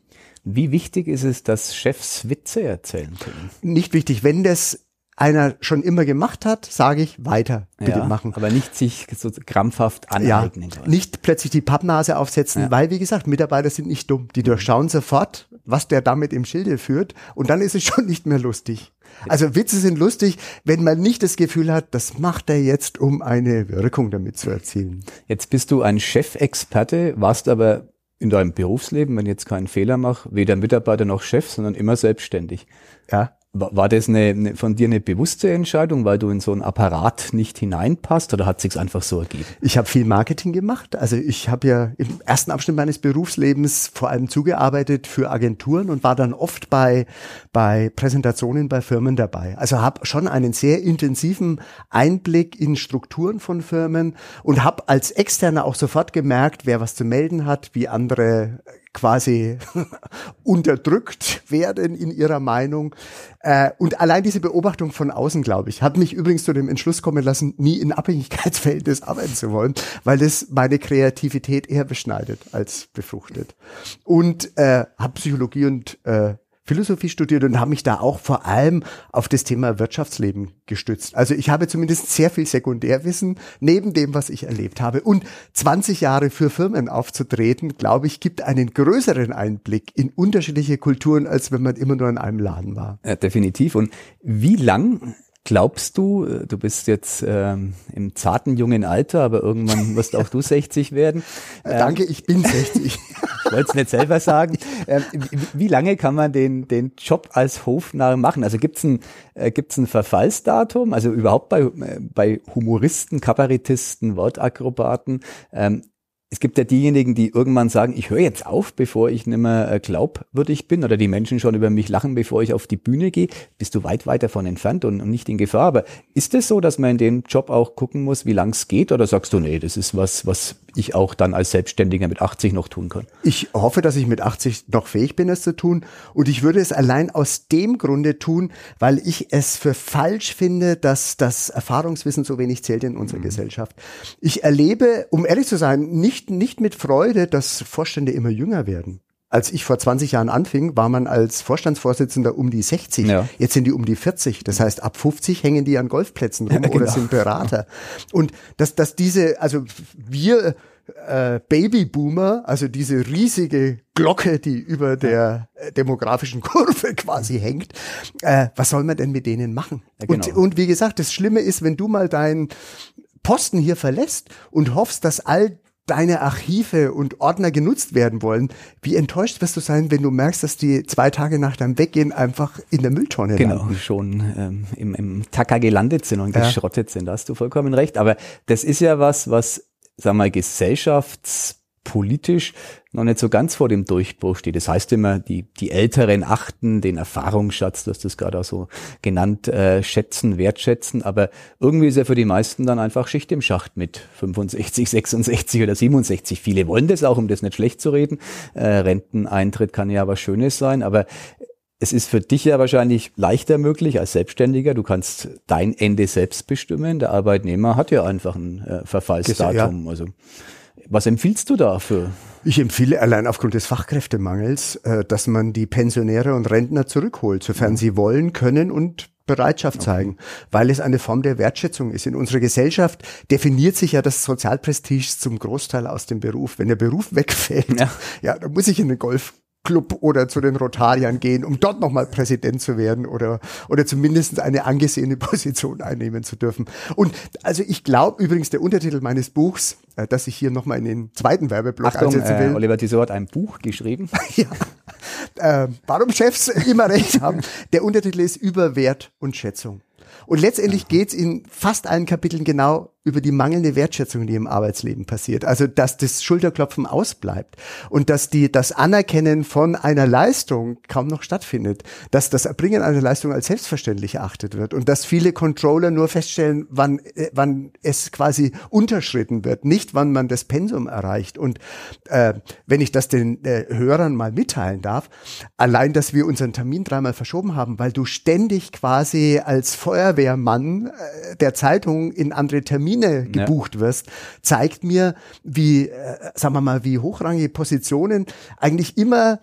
Wie wichtig ist es, dass Chefs Witze erzählen können? Nicht wichtig. Wenn das einer schon immer gemacht hat, sage ich weiter, bitte ja, machen. Aber nicht sich so krampfhaft aneignen. Ja, nicht plötzlich die Pappnase aufsetzen, ja. weil wie gesagt, Mitarbeiter sind nicht dumm. Die durchschauen sofort, was der damit im Schilde führt und dann ist es schon nicht mehr lustig. Also Witze sind lustig, wenn man nicht das Gefühl hat, das macht er jetzt, um eine Wirkung damit zu erzielen. Jetzt bist du ein Chefexperte, warst aber in deinem Berufsleben, wenn ich jetzt keinen Fehler mache, weder Mitarbeiter noch Chef, sondern immer selbstständig. Ja. War das eine, eine, von dir eine bewusste Entscheidung, weil du in so einen Apparat nicht hineinpasst oder hat sich's einfach so ergeben? Ich habe viel Marketing gemacht. Also ich habe ja im ersten Abschnitt meines Berufslebens vor allem zugearbeitet für Agenturen und war dann oft bei bei Präsentationen bei Firmen dabei. Also habe schon einen sehr intensiven Einblick in Strukturen von Firmen und habe als Externer auch sofort gemerkt, wer was zu melden hat, wie andere quasi [LAUGHS] unterdrückt werden in ihrer Meinung. Äh, und allein diese Beobachtung von außen, glaube ich, hat mich übrigens zu dem Entschluss kommen lassen, nie in Abhängigkeitsverhältnis [LAUGHS] arbeiten zu wollen, weil es meine Kreativität eher beschneidet als befruchtet. Und äh, habe Psychologie und äh, Philosophie studiert und habe mich da auch vor allem auf das Thema Wirtschaftsleben gestützt. Also ich habe zumindest sehr viel Sekundärwissen neben dem, was ich erlebt habe. Und 20 Jahre für Firmen aufzutreten, glaube ich, gibt einen größeren Einblick in unterschiedliche Kulturen, als wenn man immer nur in einem Laden war. Ja, definitiv. Und wie lang Glaubst du, äh, du bist jetzt ähm, im zarten jungen Alter, aber irgendwann wirst auch du [LAUGHS] 60 werden. Ähm, Danke, ich bin 60. [LAUGHS] ich wollte es nicht selber sagen. Ähm, wie, wie, lange kann man den, den Job als Hofnarr machen? Also gibt's ein, äh, gibt's ein Verfallsdatum? Also überhaupt bei, äh, bei Humoristen, Kabarettisten, Wortakrobaten, ähm, es gibt ja diejenigen, die irgendwann sagen, ich höre jetzt auf, bevor ich nicht mehr äh, glaubwürdig bin oder die Menschen schon über mich lachen, bevor ich auf die Bühne gehe, bist du weit, weit davon entfernt und, und nicht in Gefahr. Aber ist es so, dass man in dem Job auch gucken muss, wie lang es geht? Oder sagst du, nee, das ist was, was ich auch dann als Selbstständiger mit 80 noch tun kann? Ich hoffe, dass ich mit 80 noch fähig bin, es zu tun. Und ich würde es allein aus dem Grunde tun, weil ich es für falsch finde, dass das Erfahrungswissen so wenig zählt in unserer mhm. Gesellschaft. Ich erlebe, um ehrlich zu sein, nicht, nicht mit Freude, dass Vorstände immer jünger werden. Als ich vor 20 Jahren anfing, war man als Vorstandsvorsitzender um die 60. Ja. Jetzt sind die um die 40. Das heißt, ab 50 hängen die an Golfplätzen rum [LAUGHS] ja, genau. oder sind Berater. Und dass, dass diese, also wir äh, Babyboomer, also diese riesige Glocke, die über der äh, demografischen Kurve [LAUGHS] quasi hängt, äh, was soll man denn mit denen machen? Ja, genau. und, und wie gesagt, das Schlimme ist, wenn du mal deinen Posten hier verlässt und hoffst, dass all deine Archive und Ordner genutzt werden wollen, wie enttäuscht wirst du sein, wenn du merkst, dass die zwei Tage nach deinem Weggehen einfach in der Mülltonne genau, landen? Genau, schon ähm, im, im Tacker gelandet sind und ja. geschrottet sind. Da hast du vollkommen recht. Aber das ist ja was, was sag mal, gesellschaftspolitisch noch nicht so ganz vor dem Durchbruch steht. Das heißt immer, die, die Älteren achten den Erfahrungsschatz, du hast das gerade auch so genannt, äh, schätzen, wertschätzen, aber irgendwie ist er für die meisten dann einfach Schicht im Schacht mit 65, 66 oder 67. Viele wollen das auch, um das nicht schlecht zu reden. Äh, Renteneintritt kann ja was Schönes sein, aber es ist für dich ja wahrscheinlich leichter möglich als Selbstständiger. Du kannst dein Ende selbst bestimmen. Der Arbeitnehmer hat ja einfach ein äh, Verfallsdatum. Ja. Also, was empfiehlst du dafür? Ich empfehle allein aufgrund des Fachkräftemangels, äh, dass man die Pensionäre und Rentner zurückholt, sofern ja. sie wollen, können und Bereitschaft okay. zeigen, weil es eine Form der Wertschätzung ist. In unserer Gesellschaft definiert sich ja das Sozialprestige zum Großteil aus dem Beruf. Wenn der Beruf wegfällt, ja, ja dann muss ich in den Golf Club oder zu den Rotariern gehen, um dort nochmal Präsident zu werden oder, oder zumindest eine angesehene [LAUGHS] Position einnehmen zu dürfen. Und also ich glaube übrigens, der Untertitel meines Buchs, äh, dass ich hier nochmal in den zweiten Werbeblock Achtung, einsetzen will. Äh, Oliver Tissot hat ein Buch geschrieben. [LAUGHS] ja. Äh, warum Chefs [LAUGHS] immer recht haben. Der Untertitel ist Über Wert und Schätzung. Und letztendlich geht's in fast allen Kapiteln genau über die mangelnde Wertschätzung, die im Arbeitsleben passiert. Also, dass das Schulterklopfen ausbleibt und dass die, das Anerkennen von einer Leistung kaum noch stattfindet, dass das Erbringen einer Leistung als selbstverständlich erachtet wird und dass viele Controller nur feststellen, wann, äh, wann es quasi unterschritten wird, nicht wann man das Pensum erreicht. Und äh, wenn ich das den äh, Hörern mal mitteilen darf, allein, dass wir unseren Termin dreimal verschoben haben, weil du ständig quasi als Feuerwehrmann äh, der Zeitung in andere Termine Termine gebucht ja. wirst, zeigt mir, wie, äh, sagen wir mal, wie hochrangige Positionen eigentlich immer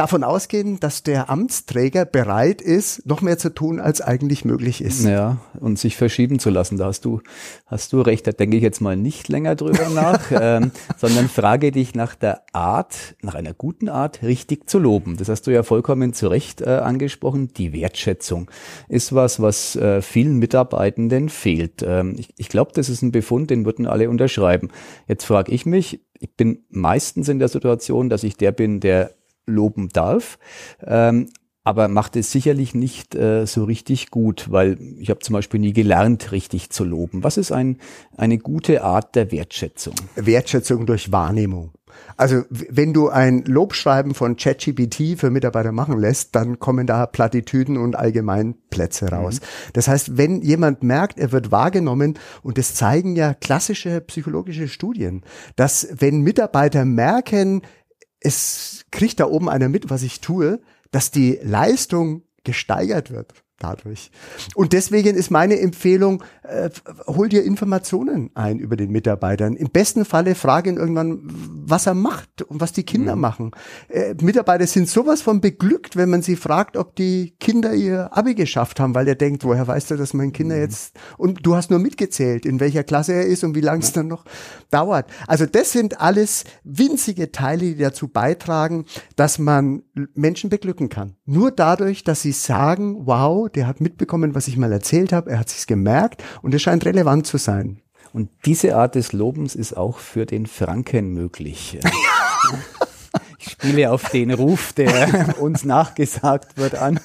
davon ausgehen, dass der Amtsträger bereit ist, noch mehr zu tun, als eigentlich möglich ist. Ja, und sich verschieben zu lassen. Da hast du, hast du recht. Da denke ich jetzt mal nicht länger drüber [LAUGHS] nach, ähm, sondern frage dich nach der Art, nach einer guten Art, richtig zu loben. Das hast du ja vollkommen zu Recht äh, angesprochen. Die Wertschätzung ist was, was äh, vielen Mitarbeitenden fehlt. Ähm, ich ich glaube, das ist ein Befund, den würden alle unterschreiben. Jetzt frage ich mich, ich bin meistens in der Situation, dass ich der bin, der loben darf. Ähm, aber macht es sicherlich nicht äh, so richtig gut, weil ich habe zum Beispiel nie gelernt, richtig zu loben. Was ist ein, eine gute Art der Wertschätzung? Wertschätzung durch Wahrnehmung. Also wenn du ein Lobschreiben von ChatGPT für Mitarbeiter machen lässt, dann kommen da Plattitüden und Allgemeinplätze mhm. raus. Mhm. Das heißt, wenn jemand merkt, er wird wahrgenommen, und das zeigen ja klassische psychologische Studien, dass wenn Mitarbeiter merken, es kriegt da oben einer mit, was ich tue, dass die Leistung gesteigert wird dadurch. Und deswegen ist meine Empfehlung, äh, hol dir Informationen ein über den Mitarbeitern. Im besten Falle frage ihn irgendwann, was er macht und was die Kinder mhm. machen. Äh, Mitarbeiter sind sowas von beglückt, wenn man sie fragt, ob die Kinder ihr Abi geschafft haben, weil er denkt, woher weißt du, dass mein Kinder mhm. jetzt und du hast nur mitgezählt, in welcher Klasse er ist und wie lange es dann noch dauert. Also das sind alles winzige Teile, die dazu beitragen, dass man Menschen beglücken kann. Nur dadurch, dass sie sagen, wow, der hat mitbekommen, was ich mal erzählt habe, er hat sich's gemerkt und es scheint relevant zu sein. Und diese Art des Lobens ist auch für den Franken möglich. [LAUGHS] Ich spiele auf den Ruf, der uns nachgesagt wird, an.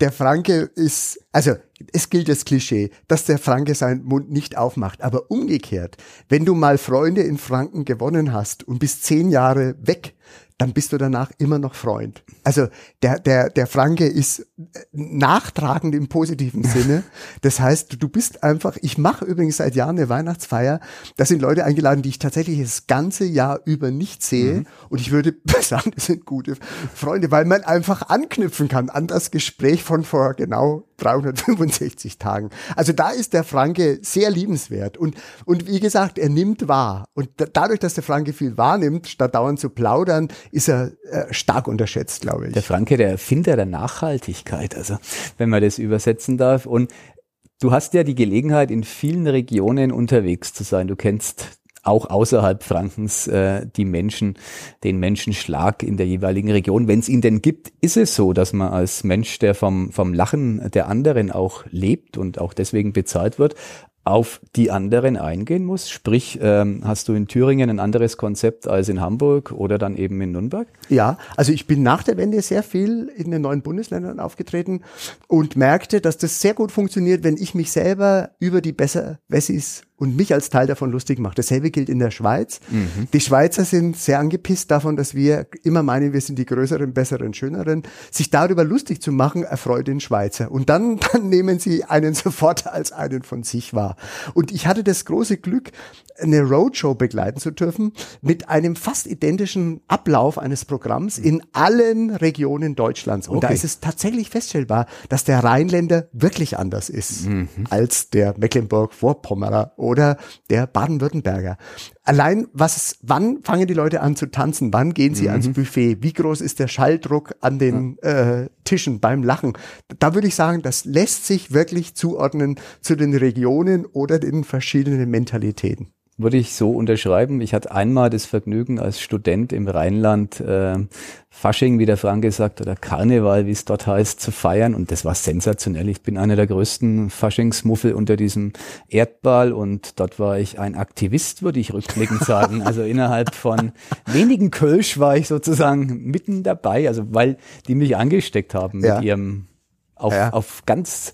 Der Franke ist, also es gilt das Klischee, dass der Franke seinen Mund nicht aufmacht. Aber umgekehrt, wenn du mal Freunde in Franken gewonnen hast und bist zehn Jahre weg, dann bist du danach immer noch Freund. Also der, der, der Franke ist äh, nachtragend im positiven [LAUGHS] Sinne. Das heißt, du bist einfach, ich mache übrigens seit Jahren eine Weihnachtsfeier, da sind Leute eingeladen, die ich tatsächlich das ganze Jahr über nicht sehe. Mhm. Und ich würde [LAUGHS] sagen, das sind gute Freunde, weil man einfach anknüpfen kann an das Gespräch von vor genau 365 Tagen. Also da ist der Franke sehr liebenswert. Und, und wie gesagt, er nimmt wahr. Und da, dadurch, dass der Franke viel wahrnimmt, statt dauernd zu plaudern, ist er äh, stark unterschätzt, glaube ich. Der Franke, der Erfinder der Nachhaltigkeit, also wenn man das übersetzen darf. Und du hast ja die Gelegenheit, in vielen Regionen unterwegs zu sein. Du kennst auch außerhalb Frankens äh, die Menschen, den Menschenschlag in der jeweiligen Region. Wenn es ihn denn gibt, ist es so, dass man als Mensch, der vom, vom Lachen der anderen auch lebt und auch deswegen bezahlt wird, auf die anderen eingehen muss? Sprich, ähm, hast du in Thüringen ein anderes Konzept als in Hamburg oder dann eben in Nürnberg? Ja, also ich bin nach der Wende sehr viel in den neuen Bundesländern aufgetreten und merkte, dass das sehr gut funktioniert, wenn ich mich selber über die besser Wessis und mich als Teil davon lustig macht. Dasselbe gilt in der Schweiz. Mhm. Die Schweizer sind sehr angepisst davon, dass wir immer meinen, wir sind die größeren, besseren, schöneren. Sich darüber lustig zu machen, erfreut den Schweizer. Und dann, [LAUGHS] dann nehmen sie einen sofort als einen von sich wahr. Und ich hatte das große Glück, eine Roadshow begleiten zu dürfen mit einem fast identischen Ablauf eines Programms in allen Regionen Deutschlands. Und okay. da ist es tatsächlich feststellbar, dass der Rheinländer wirklich anders ist mhm. als der Mecklenburg-Vorpommerer oder der Baden-Württemberger. Allein was, wann fangen die Leute an zu tanzen? Wann gehen sie mhm. ans Buffet? Wie groß ist der Schalldruck an den äh, Tischen beim Lachen? Da würde ich sagen, das lässt sich wirklich zuordnen zu den Regionen oder den verschiedenen Mentalitäten würde ich so unterschreiben. Ich hatte einmal das Vergnügen als Student im Rheinland äh, Fasching, wie der Franke sagt, oder Karneval, wie es dort heißt, zu feiern. Und das war sensationell. Ich bin einer der größten Faschingsmuffel unter diesem Erdball und dort war ich ein Aktivist, würde ich rückblickend [LAUGHS] sagen. Also innerhalb von wenigen Kölsch war ich sozusagen mitten dabei, also weil die mich angesteckt haben mit ja. ihrem auf, ja. auf ganz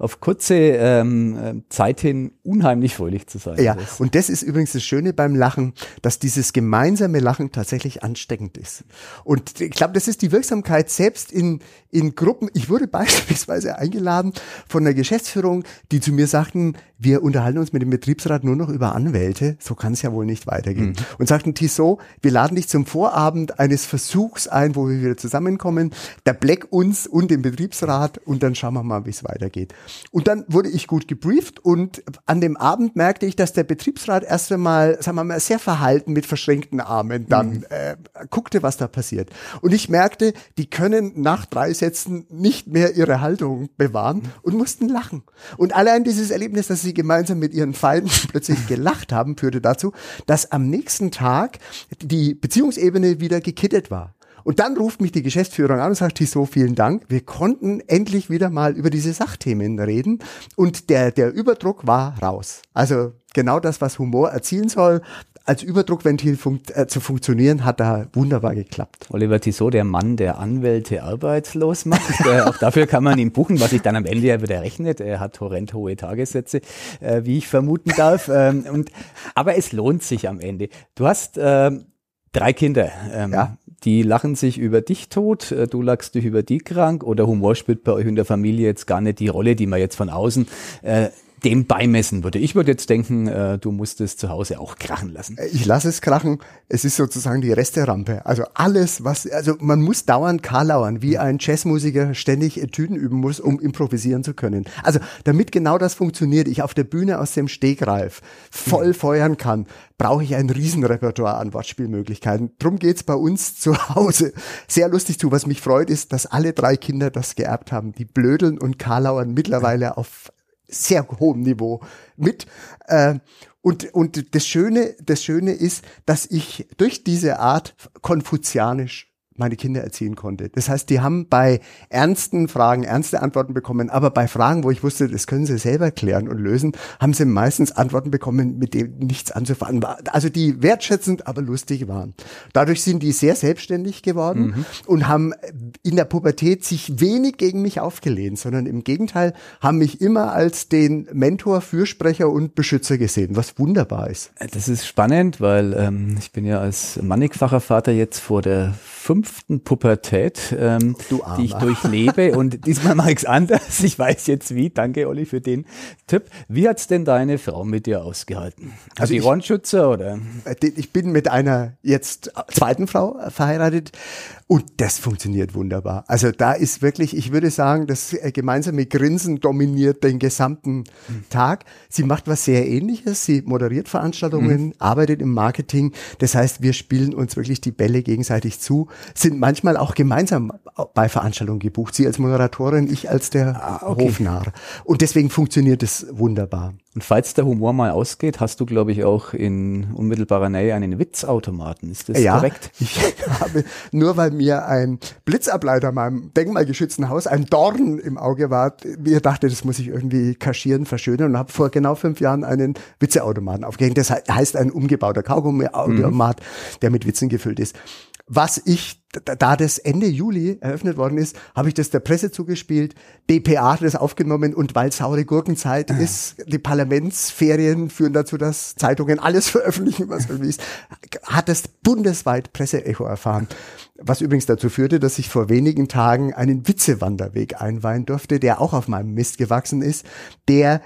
auf kurze ähm, Zeit hin unheimlich fröhlich zu sein. Ja, das. und das ist übrigens das Schöne beim Lachen, dass dieses gemeinsame Lachen tatsächlich ansteckend ist. Und ich glaube, das ist die Wirksamkeit selbst in, in Gruppen. Ich wurde [LAUGHS] beispielsweise eingeladen von der Geschäftsführung, die zu mir sagten, wir unterhalten uns mit dem Betriebsrat nur noch über Anwälte. So kann es ja wohl nicht weitergehen. Mhm. Und sagten, Tissot, wir laden dich zum Vorabend eines Versuchs ein, wo wir wieder zusammenkommen. Der Black uns und den Betriebsrat und dann schauen wir mal, wie es weitergeht. Und dann wurde ich gut gebrieft und an dem Abend merkte ich, dass der Betriebsrat erst einmal, sagen wir mal, sehr verhalten mit verschränkten Armen dann mhm. äh, guckte, was da passiert. Und ich merkte, die können nach drei Sätzen nicht mehr ihre Haltung bewahren mhm. und mussten lachen. Und allein dieses Erlebnis, dass sie gemeinsam mit ihren Feinden [LAUGHS] plötzlich gelacht haben, führte dazu, dass am nächsten Tag die Beziehungsebene wieder gekittet war. Und dann ruft mich die Geschäftsführung an und sagt, so vielen Dank. Wir konnten endlich wieder mal über diese Sachthemen reden. Und der, der Überdruck war raus. Also genau das, was Humor erzielen soll, als Überdruckventil funkt, äh, zu funktionieren, hat da wunderbar geklappt. Oliver Tissot, der Mann, der Anwälte arbeitslos macht. äh, auch dafür kann man ihn buchen, was sich dann am Ende ja wieder rechnet. Er hat horrend hohe Tagessätze, äh, wie ich vermuten darf. Ähm, und, aber es lohnt sich am Ende. Du hast äh, drei Kinder. Ähm, ja die lachen sich über dich tot, äh, du lachst dich über die krank oder Humor spielt bei euch in der Familie jetzt gar nicht die Rolle, die man jetzt von außen äh, dem beimessen würde. Ich würde jetzt denken, äh, du musst es zu Hause auch krachen lassen. Ich lasse es krachen. Es ist sozusagen die Resterampe. Also alles, was, also man muss dauernd karlauern, wie ein Jazzmusiker ständig Etüden üben muss, um improvisieren zu können. Also damit genau das funktioniert, ich auf der Bühne aus dem Stegreif voll feuern kann, brauche ich ein Riesenrepertoire an Wortspielmöglichkeiten. Drum geht's bei uns [LAUGHS] zu Hause sehr lustig zu. Was mich freut, ist, dass alle drei Kinder das geerbt haben. Die blödeln und karlauern mittlerweile auf sehr hohem Niveau mit. Äh, und, und das Schöne, das Schöne ist, dass ich durch diese Art konfuzianisch meine Kinder erziehen konnte. Das heißt, die haben bei ernsten Fragen ernste Antworten bekommen, aber bei Fragen, wo ich wusste, das können sie selber klären und lösen, haben sie meistens Antworten bekommen, mit denen nichts anzufangen war. Also die wertschätzend, aber lustig waren. Dadurch sind die sehr selbstständig geworden mhm. und haben in der Pubertät sich wenig gegen mich aufgelehnt, sondern im Gegenteil haben mich immer als den Mentor, Fürsprecher und Beschützer gesehen, was wunderbar ist. Das ist spannend, weil ähm, ich bin ja als mannigfacher Vater jetzt vor der fünften Pubertät, ähm, die ich durchlebe. [LAUGHS] Und diesmal mache ich es anders. Ich weiß jetzt wie. Danke, Olli, für den Tipp. Wie hat's denn deine Frau mit dir ausgehalten? Also, also die Ohrenschützer oder? Äh, ich bin mit einer jetzt zweiten Frau verheiratet und das funktioniert wunderbar. Also da ist wirklich, ich würde sagen, das äh, gemeinsame Grinsen dominiert den gesamten mhm. Tag. Sie macht was sehr ähnliches. Sie moderiert Veranstaltungen, mhm. arbeitet im Marketing. Das heißt, wir spielen uns wirklich die Bälle gegenseitig zu, sind manchmal auch gemeinsam bei Veranstaltungen gebucht. Sie als Moderatorin, ich als der ah, okay. Hofnarr. Und deswegen funktioniert es wunderbar. Und falls der Humor mal ausgeht, hast du, glaube ich, auch in unmittelbarer Nähe einen Witzautomaten. Ist das ja, korrekt? [LAUGHS] Ich habe, nur weil mir ein Blitzableiter meinem denkmalgeschützten Haus ein Dorn im Auge war, mir dachte, das muss ich irgendwie kaschieren, verschönern und habe vor genau fünf Jahren einen Witzeautomaten aufgehängt. Das heißt ein umgebauter Kaugummiautomat, mhm. der mit Witzen gefüllt ist was ich, da das Ende Juli eröffnet worden ist, habe ich das der Presse zugespielt. DPA hat das aufgenommen und weil saure Gurkenzeit ah. ist, die Parlamentsferien führen dazu, dass Zeitungen alles [LAUGHS] veröffentlichen, was irgendwie ist, hat das bundesweit Presseecho erfahren. Was übrigens dazu führte, dass ich vor wenigen Tagen einen Witzewanderweg einweihen durfte, der auch auf meinem Mist gewachsen ist, der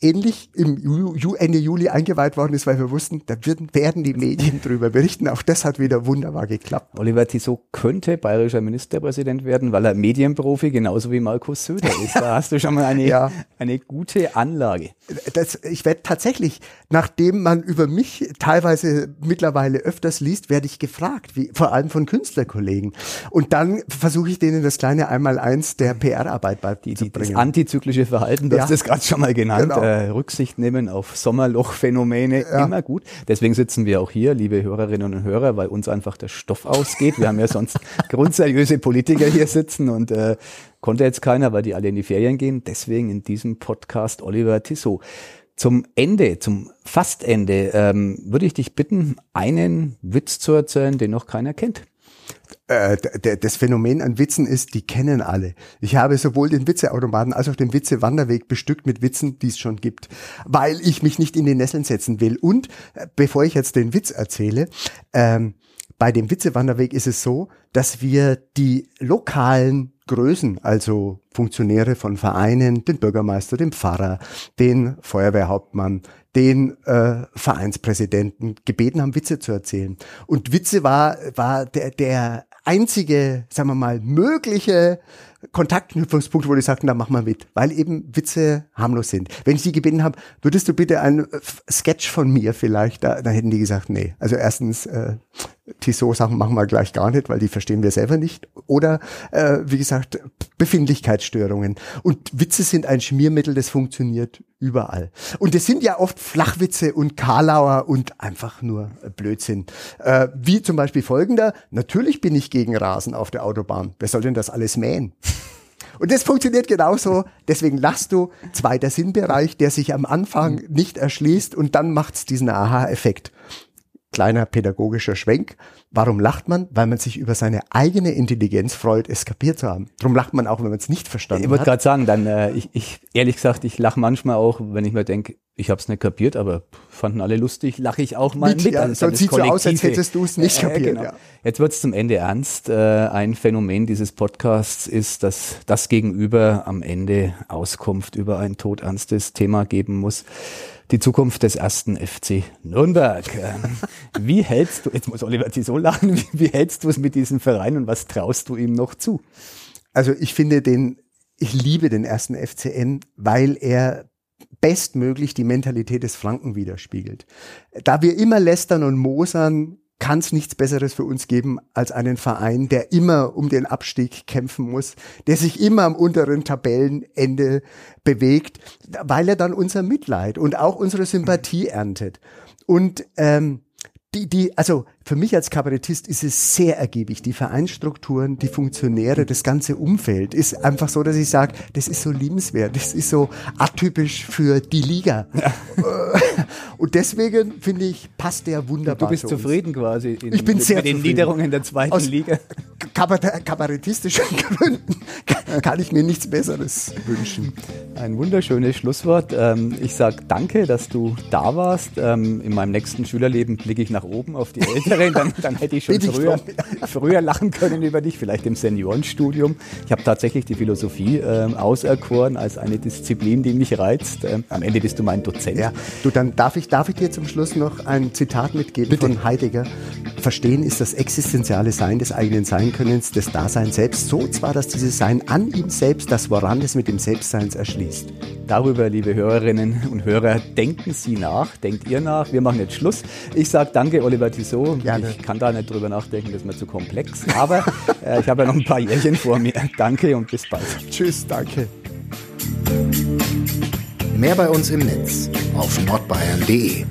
ähnlich im Ju Ende Juli eingeweiht worden ist, weil wir wussten, da werden, werden die Medien drüber berichten. Auch das hat wieder wunderbar geklappt. Oliver Tissot könnte bayerischer Ministerpräsident werden, weil er Medienprofi genauso wie Markus Söder ist. Da hast du schon mal eine, [LAUGHS] ja. eine gute Anlage. Das, ich werde tatsächlich, nachdem man über mich teilweise mittlerweile öfters liest, werde ich gefragt, wie, vor allem von Künstlerkollegen. Und dann versuche ich denen das kleine Einmaleins der PR-Arbeit beizubringen. Das antizyklische Verhalten, du ja. hast das gerade schon mal genannt. Genau äh, Rücksicht nehmen auf Sommerlochphänomene, ja. immer gut. Deswegen sitzen wir auch hier, liebe Hörerinnen und Hörer, weil uns einfach der Stoff ausgeht. Wir haben ja sonst [LAUGHS] grundseriöse Politiker hier sitzen und äh, konnte jetzt keiner, weil die alle in die Ferien gehen. Deswegen in diesem Podcast Oliver Tissot. Zum Ende, zum Fastende, ähm, würde ich dich bitten, einen Witz zu erzählen, den noch keiner kennt äh, das Phänomen an Witzen ist, die kennen alle. Ich habe sowohl den Witzeautomaten als auch den Witzewanderweg bestückt mit Witzen, die es schon gibt, weil ich mich nicht in die Nesseln setzen will. Und äh, bevor ich jetzt den Witz erzähle, ähm, bei dem Witzewanderweg ist es so, dass wir die lokalen Größen, also Funktionäre von Vereinen, den Bürgermeister, den Pfarrer, den Feuerwehrhauptmann, den äh, Vereinspräsidenten gebeten haben, Witze zu erzählen. Und Witze war, war der, der einzige, sagen wir mal, mögliche Kontaktknüpfungspunkt, wo die sagten, da mach mal mit, weil eben Witze harmlos sind. Wenn ich sie gebeten habe, würdest du bitte ein Sketch von mir vielleicht, da, da hätten die gesagt, nee. Also erstens, äh, Tissot-Sachen machen wir gleich gar nicht, weil die verstehen wir selber nicht. Oder, äh, wie gesagt, Befindlichkeitsstörungen. Und Witze sind ein Schmiermittel, das funktioniert überall. Und es sind ja oft Flachwitze und Karlauer und einfach nur Blödsinn. Äh, wie zum Beispiel folgender, natürlich bin ich gegen Rasen auf der Autobahn. Wer soll denn das alles mähen? [LAUGHS] Und das funktioniert genauso. Deswegen lachst du. Zweiter Sinnbereich, der sich am Anfang nicht erschließt und dann macht's diesen Aha-Effekt kleiner pädagogischer Schwenk. Warum lacht man? Weil man sich über seine eigene Intelligenz freut, es kapiert zu haben. Darum lacht man auch, wenn man es nicht verstanden ich hat. Ich wollte gerade sagen, dann, äh, ich, ich, ehrlich gesagt, ich lache manchmal auch, wenn ich mir denke, Ich habe es nicht kapiert, aber fanden alle lustig, lache ich auch mal mit. mit ja, also sonst sieht so aus, als hättest du es nicht kapiert. Äh, genau. ja. Jetzt wird es zum Ende ernst. Äh, ein Phänomen dieses Podcasts ist, dass das Gegenüber am Ende Auskunft über ein todernstes Thema geben muss. Die Zukunft des ersten FC Nürnberg. Ähm, wie hältst du, jetzt muss Oliver so lachen, wie, wie hältst du es mit diesem Verein und was traust du ihm noch zu? Also ich finde den, ich liebe den ersten FCN, weil er bestmöglich die Mentalität des Franken widerspiegelt. Da wir immer lästern und mosern, kann es nichts Besseres für uns geben als einen Verein, der immer um den Abstieg kämpfen muss, der sich immer am unteren Tabellenende bewegt, weil er dann unser Mitleid und auch unsere Sympathie erntet. Und ähm, die, die, also für mich als Kabarettist ist es sehr ergiebig. Die Vereinsstrukturen, die Funktionäre, das ganze Umfeld ist einfach so, dass ich sage, das ist so liebenswert, das ist so atypisch für die Liga. Ja. [LAUGHS] Und deswegen finde ich, passt der wunderbar. Du bist zufrieden quasi in, ich bin sehr mit den Niederungen der zweiten Aus Liga. Kabarettistischen [LAUGHS] Gründen kann ich mir nichts Besseres wünschen. Ein wunderschönes Schlusswort. Ähm, ich sage danke, dass du da warst. Ähm, in meinem nächsten Schülerleben blicke ich nach oben auf die Eltern. Lehrerin, dann, dann hätte ich schon früher, [LAUGHS] früher lachen können über dich, vielleicht im Seniorenstudium. Ich habe tatsächlich die Philosophie äh, auserkoren als eine Disziplin, die mich reizt. Ähm, am Ende bist du mein Dozent. Ja, du, dann darf ich, darf ich dir zum Schluss noch ein Zitat mitgeben Bitte. von Heidegger. Verstehen ist das existenziale Sein des eigenen Seinkönnens, des Daseins selbst, so zwar, dass dieses Sein an ihm selbst das Woran des mit dem Selbstseins erschließt. Darüber, liebe Hörerinnen und Hörer, denken Sie nach, denkt ihr nach. Wir machen jetzt Schluss. Ich sage danke, Oliver Tissot. Gerne. Ich kann da nicht drüber nachdenken, das ist mir zu komplex. Aber äh, ich habe ja noch ein paar Jährchen vor mir. Danke und bis bald. Tschüss, danke. Mehr bei uns im Netz auf nordbayern.de